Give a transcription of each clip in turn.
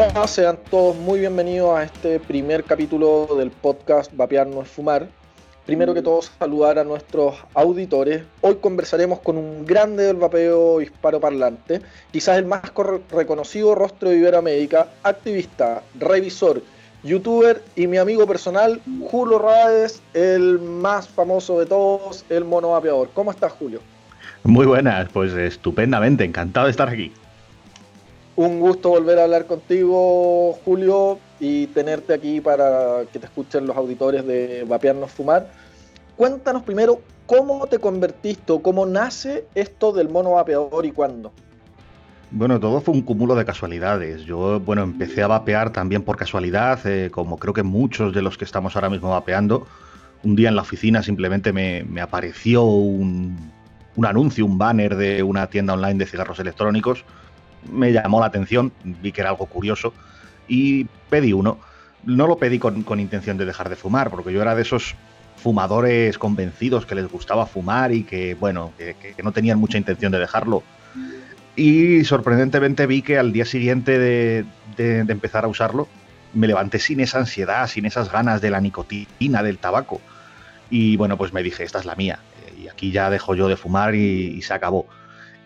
Hola, sean todos muy bienvenidos a este primer capítulo del podcast Vapear no es fumar. Primero que todo, saludar a nuestros auditores. Hoy conversaremos con un grande del vapeo hispanoparlante, quizás el más reconocido rostro de Iberoamérica, activista, revisor, youtuber y mi amigo personal, Julio Ráez, el más famoso de todos, el mono vapeador. ¿Cómo estás, Julio? Muy buenas, pues estupendamente, encantado de estar aquí. Un gusto volver a hablar contigo, Julio, y tenerte aquí para que te escuchen los auditores de Vapearnos Fumar. Cuéntanos primero cómo te convertiste cómo nace esto del mono vapeador y cuándo. Bueno, todo fue un cúmulo de casualidades. Yo, bueno, empecé a vapear también por casualidad, eh, como creo que muchos de los que estamos ahora mismo vapeando. Un día en la oficina simplemente me, apareció un, un anuncio, un banner de una tienda online de cigarros electrónicos me llamó la atención, vi que era algo curioso y pedí uno. No lo pedí con, intención de dejar de fumar, porque yo era de esos fumadores convencidos que les gustaba fumar y que, bueno, que, no tenían mucha intención de dejarlo. Y sorprendentemente vi que al día siguiente de, de, empezar a usarlo, me levanté sin esa ansiedad, sin esas ganas de la nicotina, del tabaco. Y bueno, pues me dije, esta es la mía. Y aquí ya dejo yo de fumar y se acabó.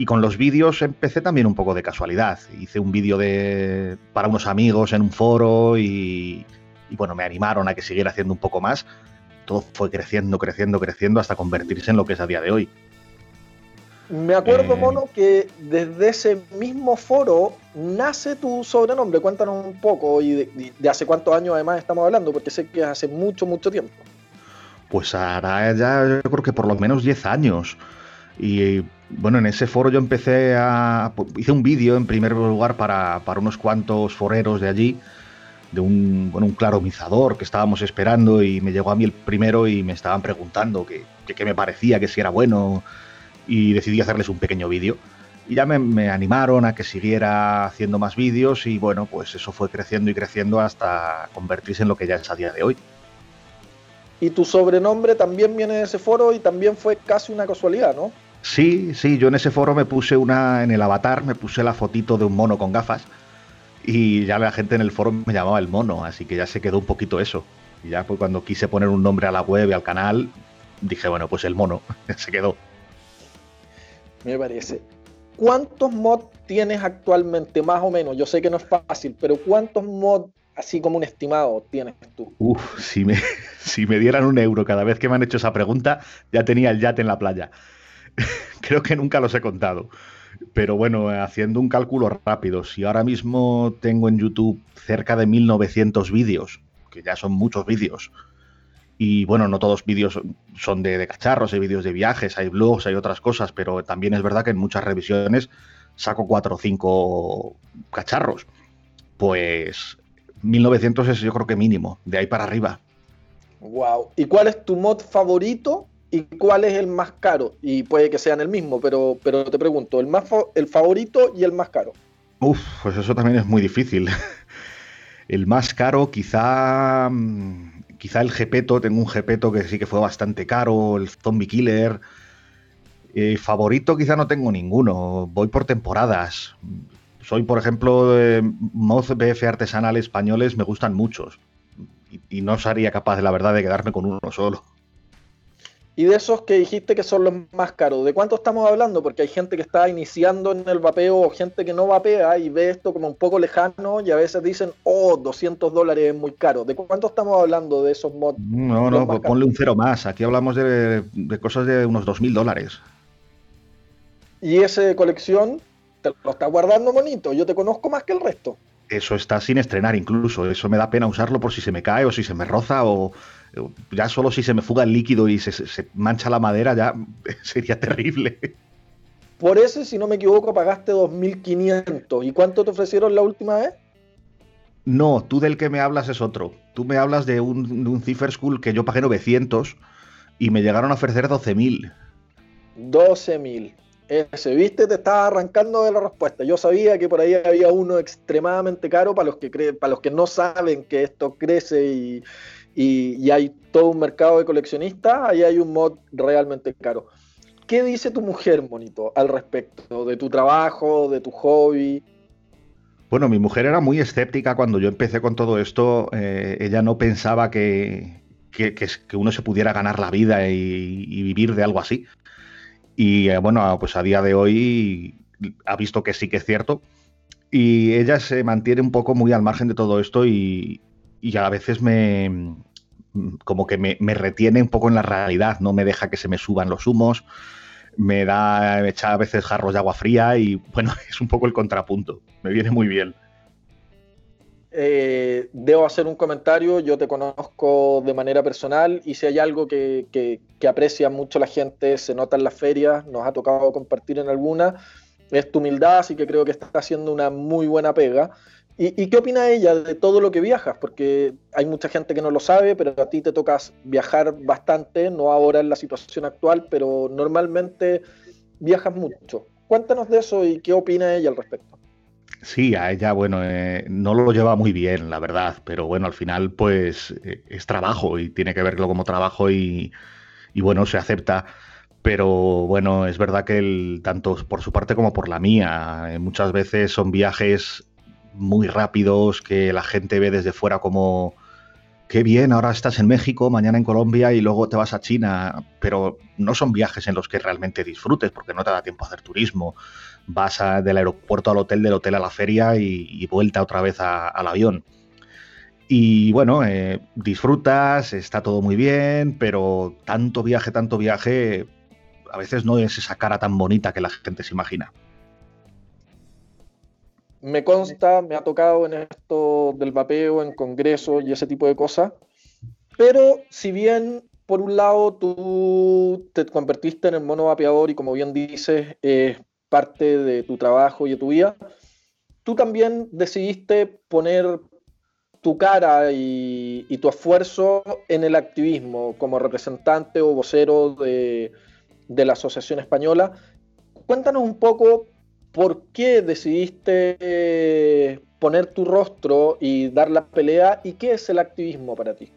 Y con los vídeos empecé también un poco de casualidad. Hice un vídeo de, para unos amigos en un foro y, bueno, me animaron a que siguiera haciendo un poco más. Todo fue creciendo, creciendo, creciendo hasta convertirse en lo que es a día de hoy. Me acuerdo, eh, Mono, que desde ese mismo foro nace tu sobrenombre. Cuéntanos un poco y de, de, hace cuántos años además estamos hablando, porque sé que hace mucho, mucho tiempo. Pues ahora ya yo creo que por lo menos 10 años. Y bueno, en ese foro yo empecé a. Hice un vídeo en primer lugar para, unos cuantos foreros de allí, de un, bueno, un claromizador que estábamos esperando y me llegó a mí el primero y me estaban preguntando qué me parecía, que si era bueno y decidí hacerles un pequeño vídeo. Y ya me, me, animaron a que siguiera haciendo más vídeos y bueno, pues eso fue creciendo y creciendo hasta convertirse en lo que ya es a día de hoy. Y tu sobrenombre también viene de ese foro y también fue casi una casualidad, ¿no? Sí, sí, yo en ese foro me puse una, en el avatar, me puse la fotito de un mono con gafas y ya la gente en el foro me llamaba el mono, así que ya se quedó un poquito eso. Y ya pues cuando quise poner un nombre a la web y al canal, dije, bueno, pues el mono, se quedó. Me parece. ¿Cuántos mods tienes actualmente, más o menos? Yo sé que no es fácil, pero ¿cuántos mods, así como un estimado, tienes tú? Uf, si me, si me dieran un euro cada vez que me han hecho esa pregunta, ya tenía el yate en la playa. Creo que nunca los he contado. Pero bueno, haciendo un cálculo rápido, si ahora mismo tengo en YouTube cerca de 1900 vídeos, que ya son muchos vídeos, y bueno, no todos vídeos son de, cacharros, hay vídeos de viajes, hay blogs, hay otras cosas, pero también es verdad que en muchas revisiones saco 4 o 5 cacharros. Pues 1900 es yo creo que mínimo, de ahí para arriba. Wow. ¿Y cuál es tu mod favorito y cuál es el más caro. Y puede que sean el mismo, pero, pero te pregunto, el, más el favorito y el más caro. Uf, pues eso también es muy difícil. El más caro, quizá. Mm, quizá el Gepeto, tengo un Gepeto que sí que fue bastante caro, el Zombie Killer. Eh, favorito, quizá no tengo ninguno. Voy por temporadas. Soy, por ejemplo, de Moz BF artesanal españoles, me gustan muchos. Y, y no sería capaz, la verdad, de quedarme con uno solo. Y de esos que dijiste que son los más caros, ¿de cuánto estamos hablando? Porque hay gente que está iniciando en el vapeo o gente que no vapea y ve esto como un poco lejano y a veces dicen, oh, 200 dólares es muy caro. ¿De cuánto estamos hablando de esos mods? No, no, pues ponle un cero más. Aquí hablamos de, cosas de unos 2.000 dólares. ¿Y esa colección te lo está guardando bonito? Yo te conozco más que el resto. Eso está sin estrenar incluso. Eso me da pena usarlo por si se me cae o si se me roza o ya solo si se me fuga el líquido y se, mancha la madera, ya sería terrible. Por eso, si no me equivoco, pagaste 2.500. ¿Y cuánto te ofrecieron la última vez? No, tú del que me hablas es otro. Tú me hablas de un, de un Cipher School que yo pagué 900 y me llegaron a ofrecer 12.000. 12.000. Ese, viste, te estaba arrancando de la respuesta. Yo sabía que por ahí había uno extremadamente caro para los que, para los que no saben que esto crece y, y, hay todo un mercado de coleccionistas, ahí hay un mod realmente caro. ¿Qué dice tu mujer, Monito, al respecto de tu trabajo, de tu hobby? Bueno, mi mujer era muy escéptica cuando yo empecé con todo esto. Eh, ella no pensaba que, que, uno se pudiera ganar la vida y, vivir de algo así. Y eh, bueno, pues a día de hoy ha visto que sí que es cierto. Y ella se mantiene un poco muy al margen de todo esto y, a veces me como que me, me, retiene un poco en la realidad, no me deja que se me suban los humos, me da, me echa a veces jarros de agua fría y bueno, es un poco el contrapunto. Me viene muy bien. Eh, debo hacer un comentario, yo te conozco de manera personal y si hay algo que, que, aprecia mucho la gente, se nota en las ferias, nos ha tocado compartir en alguna, es tu humildad, así que creo que está haciendo una muy buena pega. ¿Y, qué opina ella de todo lo que viajas? Porque hay mucha gente que no lo sabe, pero a ti te tocas viajar bastante, no ahora en la situación actual, pero normalmente viajas mucho. Cuéntanos de eso y qué opina ella al respecto. Sí, a ella, bueno, eh, no lo lleva muy bien, la verdad, pero bueno, al final, pues eh, es trabajo y tiene que verlo como trabajo y, bueno, se acepta pero bueno, es verdad que tanto por su parte como por la mía, eh, muchas veces son viajes muy rápidos que la gente ve desde fuera como qué bien, ahora estás en México, mañana en Colombia y luego te vas a China, pero no son viajes en los que realmente disfrutes porque no te da tiempo a hacer turismo. Vas del aeropuerto al hotel, del hotel a la feria y, vuelta otra vez al avión. Y bueno, eh, disfrutas, está todo muy bien, pero tanto viaje, tanto viaje, a veces no es esa cara tan bonita que la gente se imagina me consta, me ha tocado en esto del vapeo, en congresos y ese tipo de cosas. Pero si bien por un lado tú te convertiste en el mono vapeador y como bien dices, es parte de tu trabajo y de tu vida, tú también decidiste poner tu cara y, tu esfuerzo en el activismo como representante o vocero de, de la Asociación Española. Cuéntanos un poco ¿por qué decidiste eh, poner tu rostro y dar la pelea? ¿Y qué es el activismo para ti?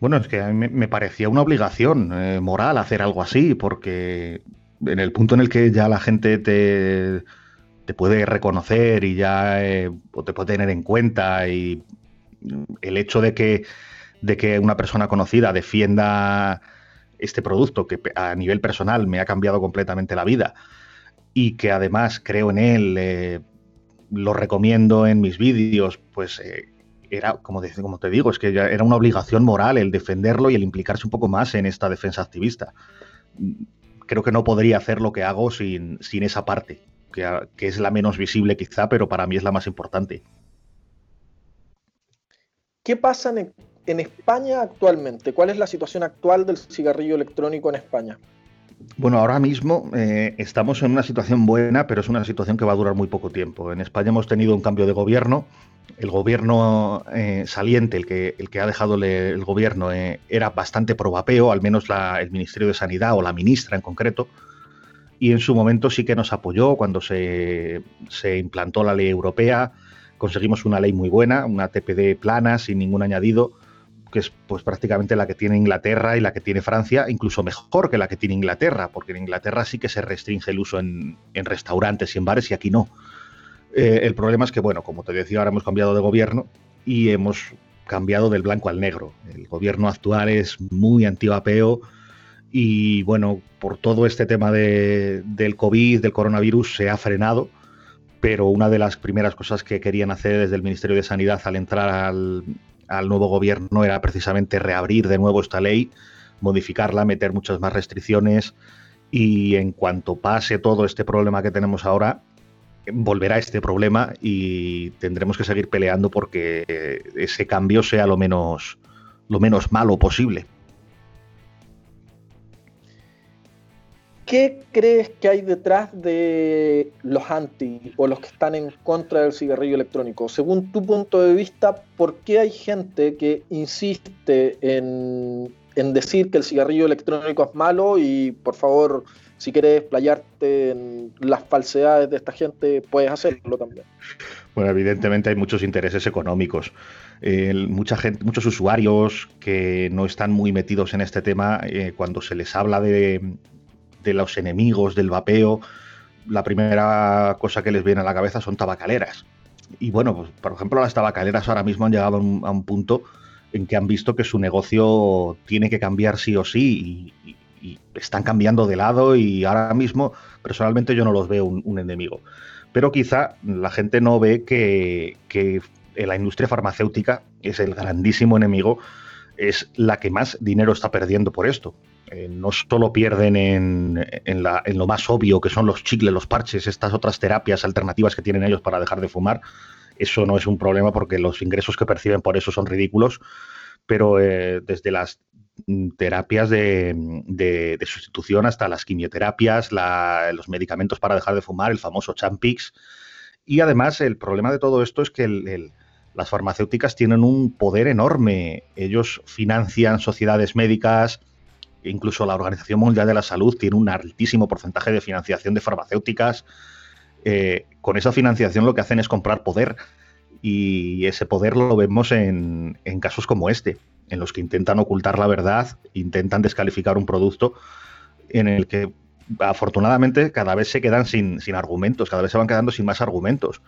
Bueno, es que a mí me parecía una obligación eh, moral hacer algo así, porque en el punto en el que ya la gente te, puede reconocer y ya eh, te puede tener en cuenta y el hecho de que, de que una persona conocida defienda este producto que a nivel personal me ha cambiado completamente la vida, y que además creo en él, eh, lo recomiendo en mis vídeos, pues eh, era, como, te digo, es que era una obligación moral el defenderlo y el implicarse un poco más en esta defensa activista. Creo que no podría hacer lo que hago sin, esa parte, que, es la menos visible quizá, pero para mí es la más importante. ¿Qué pasa en España actualmente? ¿Cuál es la situación actual del cigarrillo electrónico en España? Bueno, ahora mismo eh, estamos en una situación buena, pero es una situación que va a durar muy poco tiempo. En España hemos tenido un cambio de gobierno. El gobierno eh, saliente, el que, el que ha dejado el gobierno, eh, era bastante pro vapeo, al menos el Ministerio de Sanidad o la ministra en concreto. Y en su momento sí que nos apoyó cuando se implantó la ley europea. Conseguimos una ley muy buena, una TPD plana, sin ningún añadido que es pues prácticamente la que tiene Inglaterra y la que tiene Francia, incluso mejor que la que tiene Inglaterra, porque en Inglaterra sí que se restringe el uso en, restaurantes y en bares y aquí no. Eh, el problema es que, bueno, como te decía, ahora hemos cambiado de gobierno y hemos cambiado del blanco al negro. El gobierno actual es muy anti-vapeo y, bueno, por todo este tema de, del COVID, del coronavirus, se ha frenado pero una de las primeras cosas que querían hacer desde el Ministerio de Sanidad al entrar al, al nuevo gobierno era precisamente reabrir de nuevo esta ley, modificarla, meter muchas más restricciones y en cuanto pase todo este problema que tenemos ahora, volverá este problema y tendremos que seguir peleando porque ese cambio sea lo menos, lo menos malo posible. ¿Qué crees que hay detrás de los anti o los que están en contra del cigarrillo electrónico? Según tu punto de vista, ¿por qué hay gente que insiste en, decir que el cigarrillo electrónico es malo? Y por favor, si quieres playarte en las falsedades de esta gente, puedes hacerlo también. Bueno, evidentemente hay muchos intereses económicos. mucha gente, muchos usuarios que no están muy metidos en este tema, eh, cuando se les habla de, de los enemigos del vapeo, la primera cosa que les viene a la cabeza son tabacaleras. y bueno, pues, por ejemplo, las tabacaleras ahora mismo han llegado a un, punto en que han visto que su negocio tiene que cambiar sí o sí y, están cambiando de lado y ahora mismo personalmente yo no los veo un, enemigo. Pero quizá la gente no ve que, que la industria farmacéutica es el grandísimo enemigo, es la que más dinero está perdiendo por esto. Eh, no solo pierden en, lo más obvio, que son los chicles, los parches, estas otras terapias alternativas que tienen ellos para dejar de fumar. Eso no es un problema porque los ingresos que perciben por eso son ridículos. Pero eh, desde las terapias de, sustitución hasta las quimioterapias, los medicamentos para dejar de fumar, el famoso Champix. Y además el problema de todo esto es que las farmacéuticas tienen un poder enorme. Ellos financian sociedades médicas, incluso la Organización Mundial de la Salud tiene un altísimo porcentaje de financiación de farmacéuticas. Eh, con esa financiación lo que hacen es comprar poder y ese poder lo vemos en, casos como este, en los que intentan ocultar la verdad, intentan descalificar un producto en el que afortunadamente cada vez se quedan sin, sin argumentos, cada vez se van quedando sin más argumentos,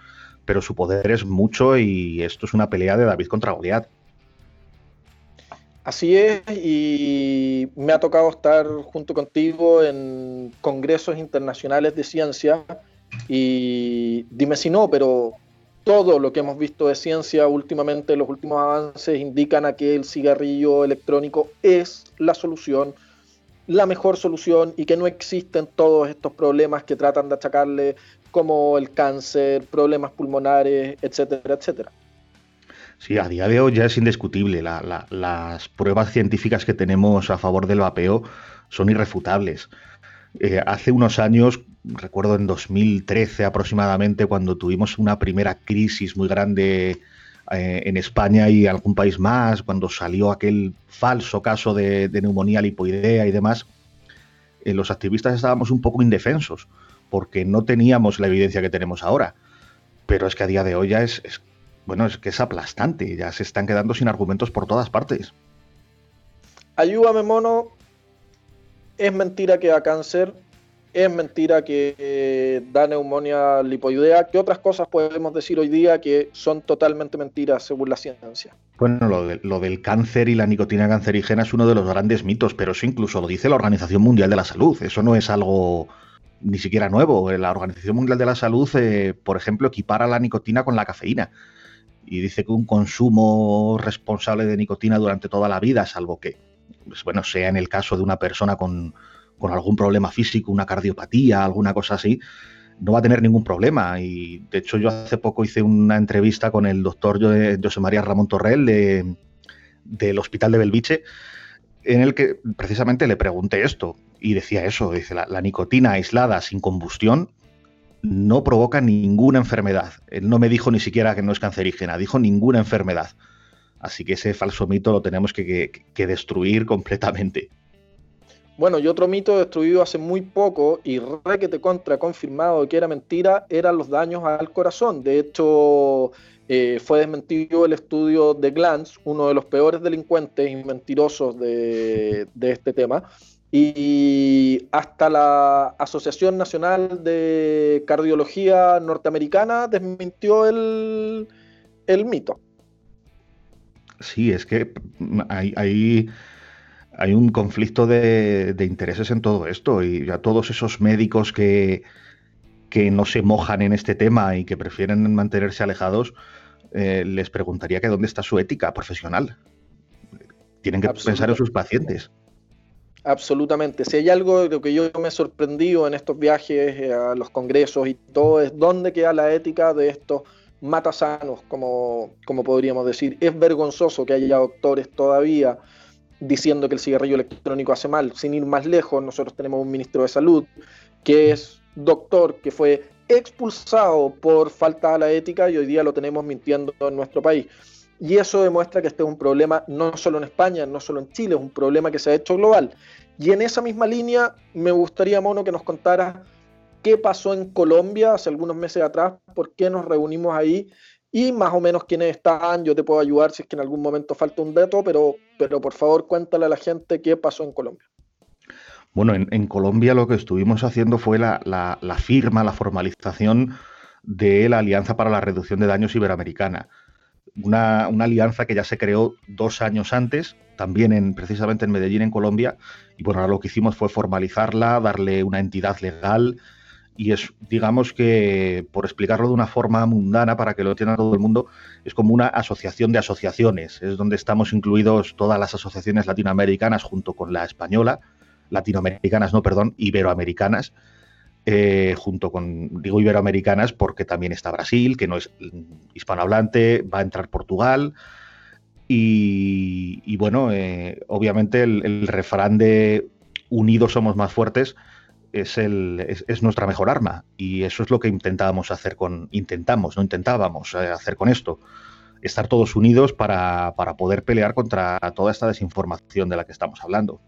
pero su poder es mucho y esto es una pelea de David contra Goliat. Así es, y me ha tocado estar junto contigo en congresos internacionales de ciencia y dime si no, pero todo lo que hemos visto de ciencia últimamente, los últimos avances indican a que el cigarrillo electrónico es la solución, la mejor solución y que no existen todos estos problemas que tratan de achacarle como el cáncer, problemas pulmonares, etcétera, etcétera. Sí, a día de hoy ya es indiscutible. las pruebas científicas que tenemos a favor del vapeo son irrefutables. Eh, hace unos años, recuerdo en 2013 aproximadamente, cuando tuvimos una primera crisis muy grande eh, en España y algún país más, cuando salió aquel falso caso de, neumonía lipoidea y demás, eh, los activistas estábamos un poco indefensos porque no teníamos la evidencia que tenemos ahora. Pero es que a día de hoy ya es bueno, es que es aplastante, ya se están quedando sin argumentos por todas partes. Ayúdame, mono. Es mentira que da cáncer, es mentira que eh, da neumonía lipoidea. ¿Qué otras cosas podemos decir hoy día que son totalmente mentiras según la ciencia? Bueno, lo, del cáncer y la nicotina cancerígena es uno de los grandes mitos, pero eso incluso lo dice la Organización Mundial de la Salud. Eso no es algo ni siquiera nuevo. La Organización Mundial de la Salud, eh, por ejemplo, equipara la nicotina con la cafeína y dice que un consumo responsable de nicotina durante toda la vida, salvo que, pues bueno, sea en el caso de una persona con, algún problema físico, una cardiopatía, alguna cosa así, no va a tener ningún problema. Y de hecho yo hace poco hice una entrevista con el doctor José María Ramón Torrell del Hospital de Belviche, en el que precisamente le pregunté esto y decía eso, dice, la nicotina aislada sin combustión no provoca ninguna enfermedad. Él no me dijo ni siquiera que no es cancerígena, dijo ninguna enfermedad. Así que ese falso mito lo tenemos que, destruir completamente. Bueno, y otro mito destruido hace muy poco y re que te contra confirmado que era mentira eran los daños al corazón. De hecho, eh, fue desmentido el estudio de Glantz, uno de los peores delincuentes y mentirosos de, de este tema, y hasta la Asociación Nacional de Cardiología Norteamericana desmintió el, mito. Sí, es que hay, hay, un conflicto de, intereses en todo esto y a todos esos médicos que, que, no se mojan en este tema y que prefieren mantenerse alejados, eh, les preguntaría que dónde está su ética profesional. Tienen que pensar en sus pacientes. Absolutamente. Si hay algo de lo que yo me he sorprendido en estos viajes eh, a los congresos y todo, es dónde queda la ética de estos matasanos, como, como podríamos decir. Es vergonzoso que haya doctores todavía diciendo que el cigarrillo electrónico hace mal. Sin ir más lejos, nosotros tenemos un ministro de salud que es doctor, que fue expulsado por falta a la ética y hoy día lo tenemos mintiendo en nuestro país. Y eso demuestra que este es un problema no solo en España, no solo en Chile, es un problema que se ha hecho global. Y en esa misma línea me gustaría, Mono, que nos contara qué pasó en Colombia hace algunos meses atrás, por qué nos reunimos ahí y más o menos quiénes están. Yo te puedo ayudar si es que en algún momento falta un dato, pero, pero por favor cuéntale a la gente qué pasó en Colombia. Bueno, en, Colombia lo que estuvimos haciendo fue la, la firma, la formalización de la Alianza para la Reducción de Daños Iberoamericana. Una, alianza que ya se creó dos años antes, también en, precisamente en Medellín, en Colombia, y bueno, ahora lo que hicimos fue formalizarla, darle una entidad legal, y es, digamos que, por explicarlo de una forma mundana para que lo entienda todo el mundo, es como una asociación de asociaciones, es donde estamos incluidos todas las asociaciones latinoamericanas junto con la española, latinoamericanas, no, perdón, iberoamericanas, eh, junto con, digo iberoamericanas, porque también está Brasil, que no es hispanohablante, va a entrar Portugal. Y, bueno, eh, obviamente el, refrán de unidos somos más fuertes es, el, es, nuestra mejor arma. Y eso es lo que intentábamos hacer con, intentamos, no intentábamos eh, hacer con esto. Estar todos unidos para, para poder pelear contra toda esta desinformación de la que estamos hablando.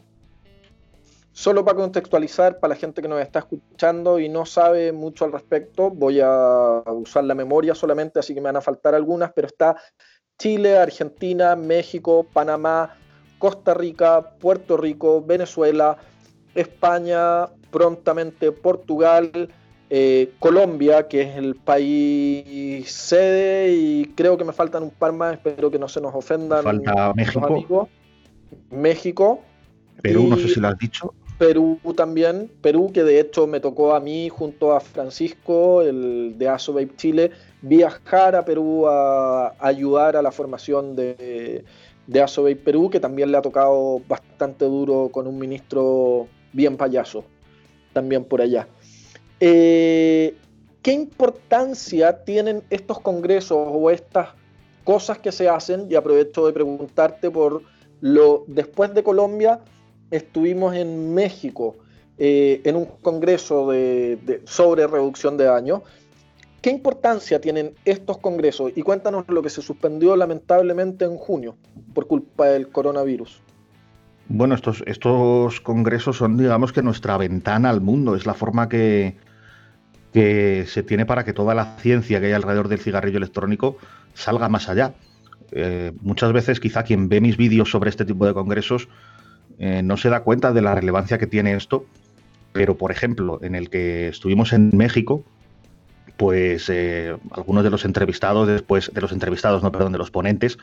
Solo para contextualizar, para la gente que nos está escuchando y no sabe mucho al respecto, voy a usar la memoria solamente, así que me van a faltar algunas, pero está Chile, Argentina, México, Panamá, Costa Rica, Puerto Rico, Venezuela, España, prontamente Portugal, eh, Colombia, que es el país sede, y creo que me faltan un par más, espero que no se nos ofendan. Falta México. México. Perú, no sé si lo has dicho. Perú también, Perú que de hecho me tocó a mí junto a Francisco, el de Asobabe Chile, viajar a Perú a, ayudar a la formación de, de Perú, que también le ha tocado bastante duro con un ministro bien payaso, también por allá. Eh, ¿Qué importancia tienen estos congresos o estas cosas que se hacen? Y aprovecho de preguntarte por lo después de Colombia, estuvimos en México eh, en un congreso sobre reducción de daños. ¿Qué importancia tienen estos congresos? Y cuéntanos lo que se suspendió lamentablemente en junio por culpa del coronavirus. Bueno, estos, congresos son, digamos que nuestra ventana al mundo, es la forma que, que se tiene para que toda la ciencia que hay alrededor del cigarrillo electrónico salga más allá. Eh, muchas veces quizá quien ve mis vídeos sobre este tipo de congresos eh, no se da cuenta de la relevancia que tiene esto, pero por ejemplo, en el que estuvimos en México, pues eh, algunos de los entrevistados, después de los entrevistados, no, perdón, de los ponentes,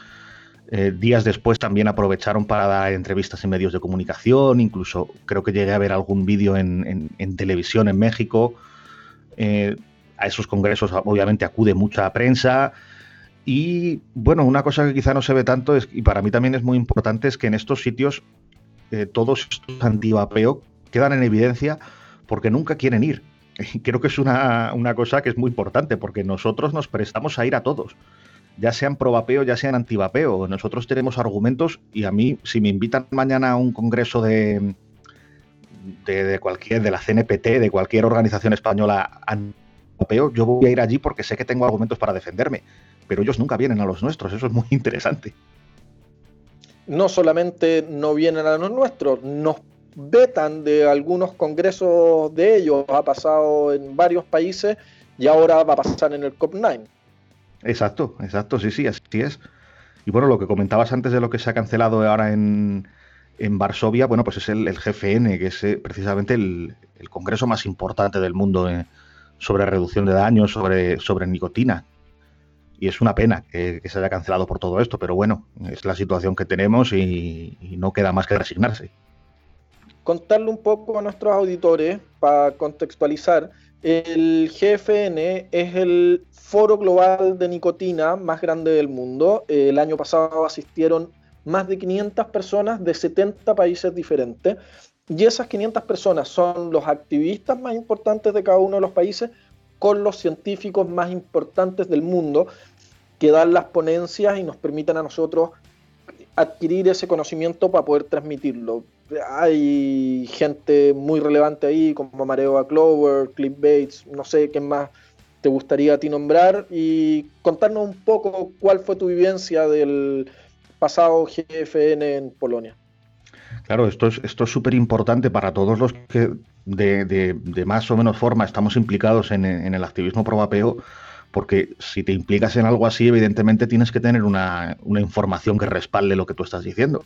eh, días después también aprovecharon para dar entrevistas en medios de comunicación, incluso creo que llegué a ver algún vídeo en, televisión en México. a esos congresos obviamente acude mucha prensa. Y bueno, una cosa que quizá no se ve tanto es, y para mí también es muy importante, es que en estos sitios eh, todos estos antivapeo quedan en evidencia porque nunca quieren ir. Creo que es una, cosa que es muy importante porque nosotros nos prestamos a ir a todos, ya sean pro vapeo, ya sean antivapeo. Nosotros tenemos argumentos y a mí, si me invitan mañana a un congreso de, de, cualquier, de la CNPT, de cualquier organización española antivapeo, yo voy a ir allí porque sé que tengo argumentos para defenderme. Pero ellos nunca vienen a los nuestros, eso es muy interesante no solamente no vienen a los nuestros, nos vetan de algunos congresos de ellos. Ha pasado en varios países y ahora va a pasar en el COP9. Exacto, exacto, sí, sí, así es. Y bueno, lo que comentabas antes de lo que se ha cancelado ahora en, Varsovia, bueno, pues es el, GFN, que es eh, precisamente el, congreso más importante del mundo eh, sobre reducción de daños, sobre, sobre nicotina y es una pena que, se haya cancelado por todo esto, pero bueno, es la situación que tenemos y, no queda más que resignarse. Contarle un poco a nuestros auditores para contextualizar, el GFN es el foro global de nicotina más grande del mundo. El año pasado asistieron más de 500 personas de 70 países diferentes. Y esas 500 personas son los activistas más importantes de cada uno de los países con los científicos más importantes del mundo que dan las ponencias y nos permitan a nosotros adquirir ese conocimiento para poder transmitirlo. Hay gente muy relevante ahí, como Mareo Clover, Cliff Bates, no sé qué más te gustaría a ti nombrar y contarnos un poco cuál fue tu vivencia del pasado GFN en Polonia. Claro, esto es esto es súper importante para todos los que de, más o menos forma estamos implicados en, en el activismo pro vapeo porque si te implicas en algo así, evidentemente tienes que tener una, información que respalde lo que tú estás diciendo.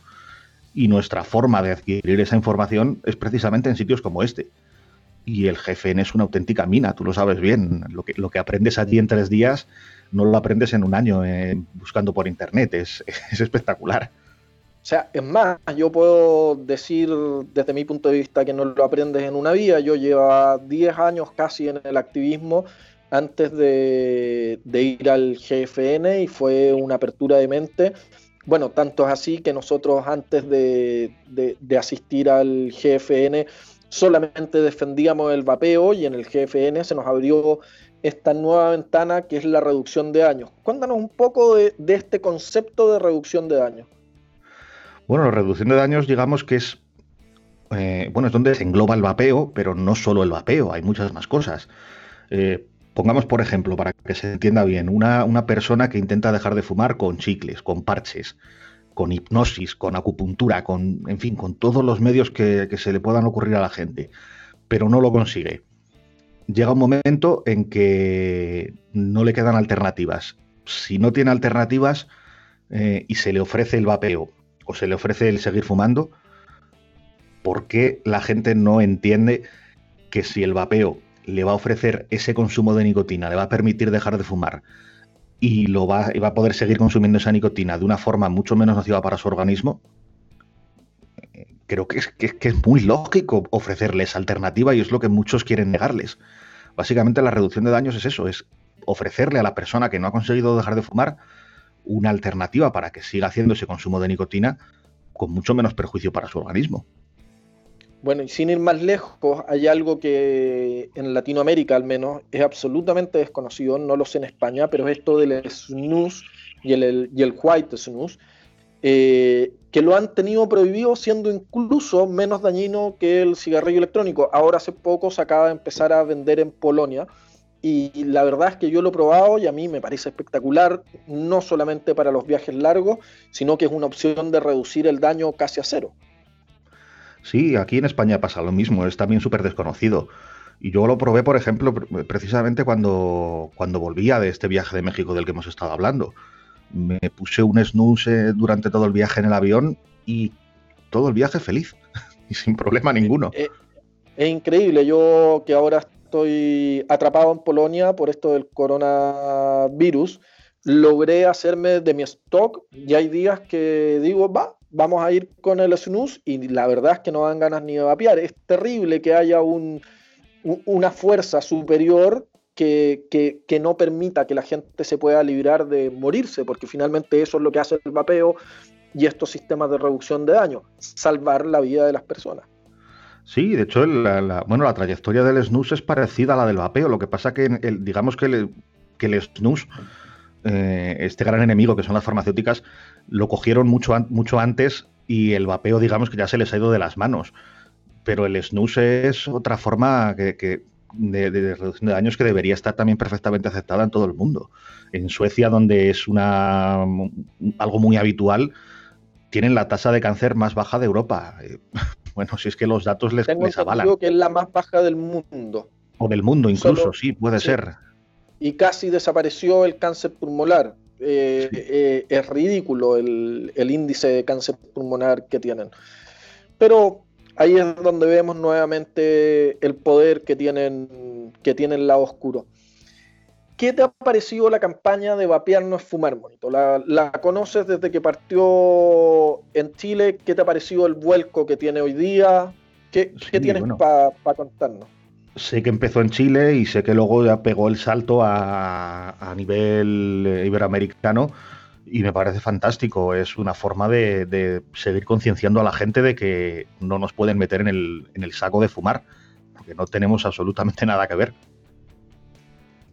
Y nuestra forma de adquirir esa información es precisamente en sitios como este. y el GFN es una auténtica mina, tú lo sabes bien. Lo que, aprendes allí en tres días no lo aprendes en un año eh, buscando por internet, es, es espectacular. O sea, es más, yo puedo decir desde mi punto de vista que no lo aprendes en una vida. Yo llevo 10 años casi en el activismo antes de, ir al GFN y fue una apertura de mente. Bueno, tanto es así que nosotros antes de, asistir al GFN solamente defendíamos el vapeo y en el GFN se nos abrió esta nueva ventana que es la reducción de daños. Cuéntanos un poco de, este concepto de reducción de daños. Bueno, la reducción de daños digamos que es, eh, bueno, es donde se engloba el vapeo, pero no solo el vapeo, hay muchas más cosas. Eh, pongamos, por ejemplo, para que se entienda bien, una, una persona que intenta dejar de fumar con chicles, con parches, con hipnosis, con acupuntura, con, en fin, con todos los medios que, se le puedan ocurrir a la gente, pero no lo consigue. Llega un momento en que no le quedan alternativas. Si no tiene alternativas eh, y se le ofrece el vapeo o se le ofrece el seguir fumando, ¿por qué la gente no entiende que si el vapeo le va a ofrecer ese consumo de nicotina, le va a permitir dejar de fumar, y, lo va, va a poder seguir consumiendo esa nicotina de una forma mucho menos nociva para su organismo, creo que es, que, es muy lógico ofrecerles alternativa y es lo que muchos quieren negarles. Básicamente la reducción de daños es eso, es ofrecerle a la persona que no ha conseguido dejar de fumar una alternativa para que siga haciendo ese consumo de nicotina con mucho menos perjuicio para su organismo. Bueno, y sin ir más lejos, hay algo que en Latinoamérica al menos es absolutamente desconocido, no lo sé en España, pero es esto del snus y el, white snus, eh, que lo han tenido prohibido siendo incluso menos dañino que el cigarrillo electrónico. Ahora hace poco se acaba de empezar a vender en Polonia y la verdad es que yo lo he probado y a mí me parece espectacular, no solamente para los viajes largos, sino que es una opción de reducir el daño casi a cero. Sí, aquí en España pasa lo mismo, es también súper desconocido. Y yo lo probé, por ejemplo, precisamente cuando, cuando volvía de este viaje de México del que hemos estado hablando. Me puse un snooze durante todo el viaje en el avión y todo el viaje feliz y sin problema ninguno. Es, es increíble, yo que ahora estoy atrapado en Polonia por esto del coronavirus, logré hacerme de mi stock y hay días que digo, va, vamos a ir con el snus y la verdad es que no dan ganas ni de vapear. Es terrible que haya un, una fuerza superior que, no permita que la gente se pueda librar de morirse, porque finalmente eso es lo que hace el vapeo y estos sistemas de reducción de daño, salvar la vida de las personas. Sí, de hecho, la, bueno, la trayectoria del snus es parecida a la del vapeo. Lo que pasa digamos que el, que el snus eh, este gran enemigo que son las farmacéuticas, lo cogieron mucho, mucho antes y el vapeo, digamos que ya se les ha ido de las manos. Pero el snus es otra forma que, de, reducción de daños que debería estar también perfectamente aceptada en todo el mundo. En Suecia, donde es una algo muy habitual, tienen la tasa de cáncer más baja de Europa. Bueno, si es que los datos les, Tengo les avalan. que es la más baja del mundo. O del mundo incluso, sí, puede ser y casi desapareció el cáncer pulmonar. Eh, eh, es ridículo el, índice de cáncer pulmonar que tienen. Pero ahí es donde vemos nuevamente el poder que tienen, que tiene el lado oscuro. ¿Qué te ha parecido la campaña de Vapear no es fumar, Monito? ¿La, conoces desde que partió en Chile? ¿Qué te ha parecido el vuelco que tiene hoy día? ¿Qué, tienes para contarnos? Sé que empezó en Chile y sé que luego ya pegó el salto a, nivel eh, iberoamericano y me parece fantástico. Es una forma de, seguir concienciando a la gente de que no nos pueden meter en el, en el, saco de fumar, porque no tenemos absolutamente nada que ver.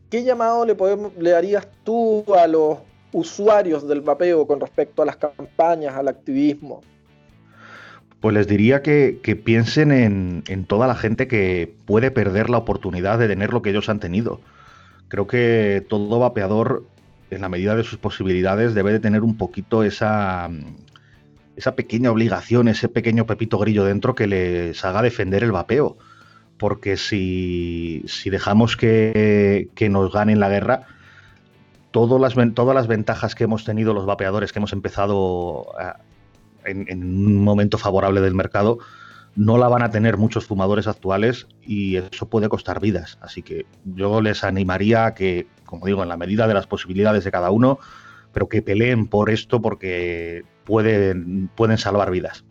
¿Qué llamado le, podemos, le harías tú a los usuarios del vapeo con respecto a las campañas, al activismo? Pues les diría que, piensen en, toda la gente que puede perder la oportunidad de tener lo que ellos han tenido. Creo que todo vapeador, en la medida de sus posibilidades, debe de tener un poquito esa, esa pequeña obligación, ese pequeño pepito grillo dentro que les haga defender el vapeo. Porque si, dejamos que, nos ganen la guerra, todas las, todas las ventajas que hemos tenido los vapeadores que hemos empezado en, un momento favorable del mercado, no la van a tener muchos fumadores actuales y eso puede costar vidas. Así que yo les animaría a que, como digo, en la medida de las posibilidades de cada uno, pero que peleen por esto porque pueden, pueden salvar vidas.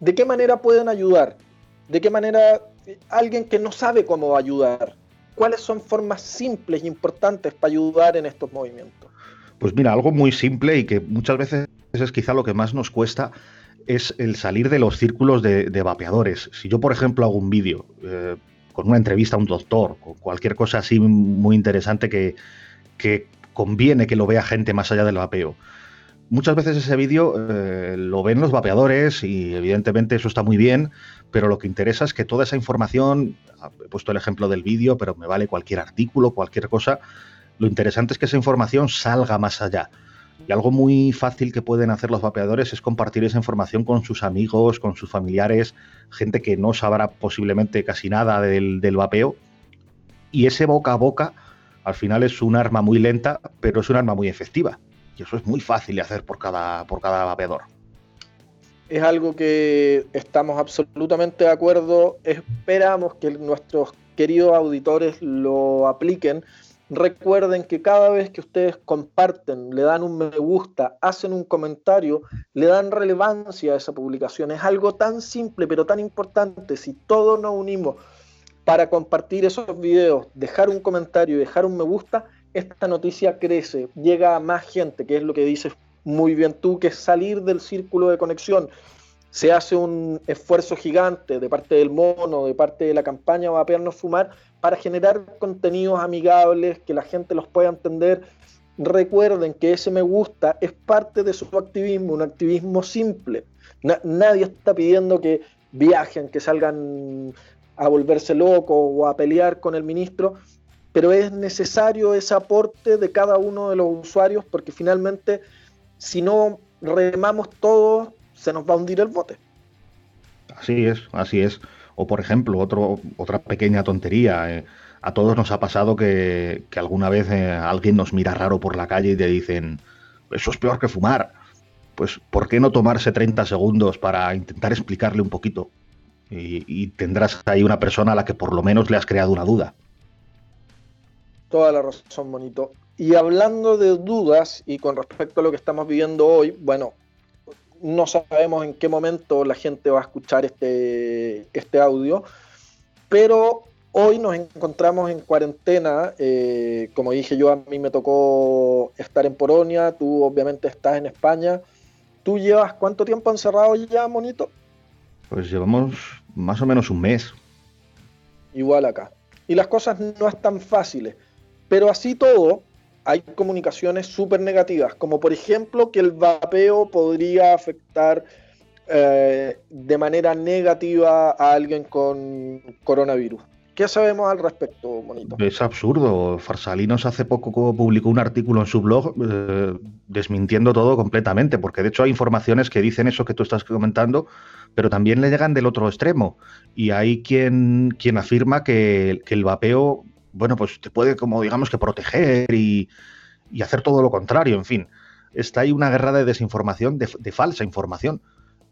¿De qué manera pueden ayudar? ¿De qué manera alguien que no sabe cómo ayudar? ¿Cuáles son formas simples e importantes para ayudar en estos movimientos? Pues mira, algo muy simple y que muchas veces es quizá lo que más nos cuesta es el salir de los círculos de, vapeadores. Si yo, por ejemplo, hago un vídeo eh, con una entrevista a un doctor, con cualquier cosa así muy interesante que, que conviene que lo vea gente más allá del vapeo. Muchas veces ese vídeo eh, lo ven los vapeadores y evidentemente eso está muy bien, pero lo que interesa es que toda esa información, he puesto el ejemplo del vídeo, pero me vale cualquier artículo, cualquier cosa, lo interesante es que esa información salga más allá. Y algo muy fácil que pueden hacer los vapeadores es compartir esa información con sus amigos, con sus familiares, gente que no sabrá posiblemente casi nada del, vapeo. Y ese boca a boca al final es un arma muy lenta, pero es un arma muy efectiva. Y eso es muy fácil de hacer por cada, por cada vapeador. Es algo que estamos absolutamente de acuerdo. Esperamos que nuestros queridos auditores lo apliquen Recuerden que cada vez que ustedes comparten, le dan un me gusta, hacen un comentario, le dan relevancia a esa publicación. Es algo tan simple pero tan importante. Si todos nos unimos para compartir esos videos, dejar un comentario y dejar un me gusta, esta noticia crece, llega a más gente, que es lo que dices muy bien tú, que salir del círculo de conexión. Se hace un esfuerzo gigante de parte del mono, de parte de la campaña no Fumar, para generar contenidos amigables, que la gente los pueda entender. Recuerden que ese me gusta es parte de su activismo, un activismo simple. nadie está pidiendo que viajen, que salgan a volverse locos o a pelear con el ministro, pero es necesario ese aporte de cada uno de los usuarios porque finalmente si no remamos todos se nos va a hundir el bote. Así es, así es. O por ejemplo, otra pequeña tontería. Eh, a todos nos ha pasado que, alguna vez eh, alguien nos mira raro por la calle y te dicen, eso es peor que fumar. Pues, ¿por qué no tomarse 30 segundos para intentar explicarle un poquito? Y, tendrás ahí una persona a la que por lo menos le has creado una duda. Toda la razón, bonito. Y hablando de dudas y con respecto a lo que estamos viviendo hoy, bueno, no sabemos en qué momento la gente va a escuchar este, este audio, pero hoy nos encontramos en cuarentena. Eh, como dije yo, a mí me tocó estar en Polonia, tú obviamente estás en España. ¿Tú llevas cuánto tiempo encerrado ya, monito? Pues llevamos más o menos un mes. Igual acá. Y las cosas no están fáciles. Pero así todo, hay comunicaciones súper negativas, como por ejemplo que el vapeo podría afectar eh, de manera negativa a alguien con coronavirus. ¿Qué sabemos al respecto, Monito? Es absurdo. Farsalinos hace poco publicó un artículo en su blog eh, desmintiendo todo completamente, porque de hecho hay informaciones que dicen eso que tú estás comentando, pero también le llegan del otro extremo. Y hay quien, quien afirma que, que el vapeo bueno, pues te puede como digamos que proteger y, hacer todo lo contrario, en fin. Está ahí una guerra de desinformación, de, falsa información,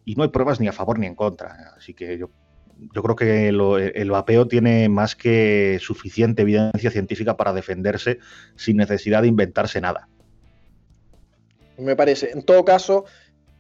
y no hay pruebas ni a favor ni en contra. Así que yo, yo creo que el vapeo tiene más que suficiente evidencia científica para defenderse sin necesidad de inventarse nada. Me parece. En todo caso,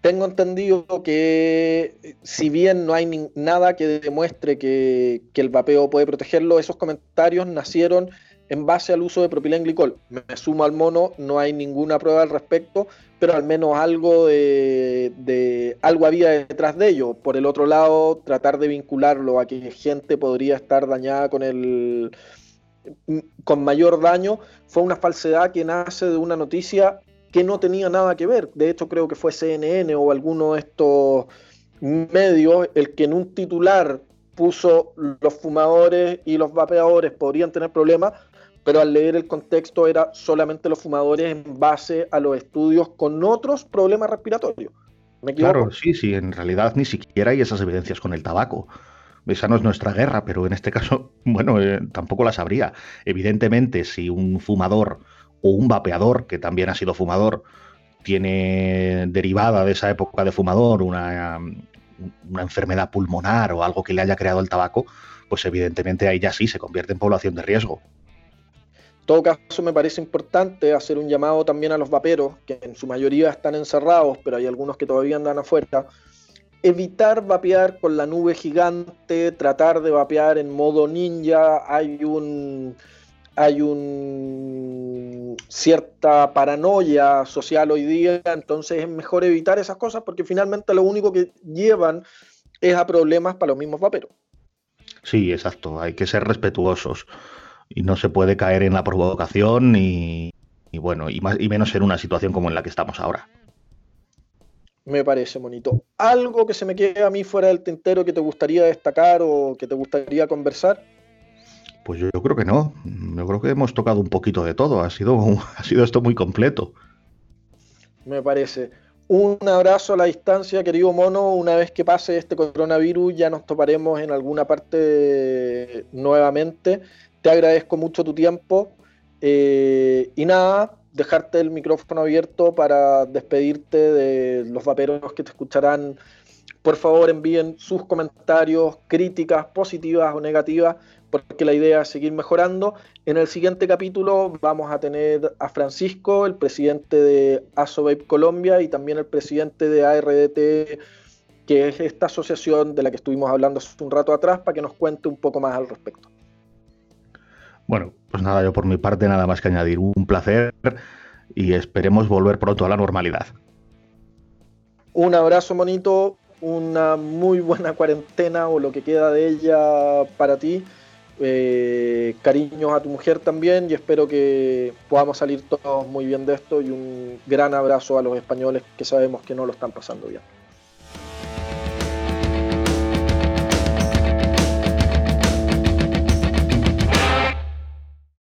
tengo entendido que si bien no hay nada que demuestre que, el vapeo puede protegerlo, esos comentarios nacieron en base al uso de propilenglicol. Me sumo al mono, no hay ninguna prueba al respecto, pero al menos algo de, algo había detrás de ello. Por el otro lado, tratar de vincularlo a que gente podría estar dañada con el con mayor daño fue una falsedad que nace de una noticia que no tenía nada que ver. De hecho, creo que fue CNN o alguno de estos medios el que en un titular puso los fumadores y los vapeadores podrían tener problemas, pero al leer el contexto era solamente los fumadores en base a los estudios con otros problemas respiratorios. ¿Me claro, sí, sí, en realidad ni siquiera hay esas evidencias con el tabaco. Esa no es nuestra guerra, pero en este caso, bueno, eh, tampoco las habría. Evidentemente, si un fumador o un vapeador que también ha sido fumador, tiene derivada de esa época de fumador una, una enfermedad pulmonar o algo que le haya creado el tabaco, pues evidentemente ahí ya sí se convierte en población de riesgo. En todo caso, me parece importante hacer un llamado también a los vaperos, que en su mayoría están encerrados, pero hay algunos que todavía andan afuera. Evitar vapear con la nube gigante, tratar de vapear en modo ninja. Hay un, hay un cierta paranoia social hoy día, entonces es mejor evitar esas cosas porque finalmente lo único que llevan es a problemas para los mismos vaperos. Sí, exacto, hay que ser respetuosos y no se puede caer en la provocación y, bueno, y, más, y menos en una situación como en la que estamos ahora. Me parece bonito. ¿Algo que se me quede a mí fuera del tintero que te gustaría destacar o que te gustaría conversar? Pues yo, creo que no. Yo creo que hemos tocado un poquito de todo. Ha sido, ha sido esto muy completo. Me parece. Un abrazo a la distancia, querido mono. Una vez que pase este coronavirus, ya nos toparemos en alguna parte nuevamente. Te agradezco mucho tu tiempo. Eh, y nada, dejarte el micrófono abierto para despedirte de los vaperos que te escucharán por favor envíen sus comentarios, críticas positivas o negativas, porque la idea es seguir mejorando. En el siguiente capítulo vamos a tener a Francisco, el presidente de ASOVAPE Colombia y también el presidente de ARDT, que es esta asociación de la que estuvimos hablando hace un rato atrás, para que nos cuente un poco más al respecto. Bueno, pues nada, yo por mi parte nada más que añadir. Un placer y esperemos volver pronto a la normalidad. Un abrazo, monito una muy buena cuarentena o lo que queda de ella para ti. Eh, cariños a tu mujer también y espero que podamos salir todos muy bien de esto y un gran abrazo a los españoles que sabemos que no lo están pasando bien.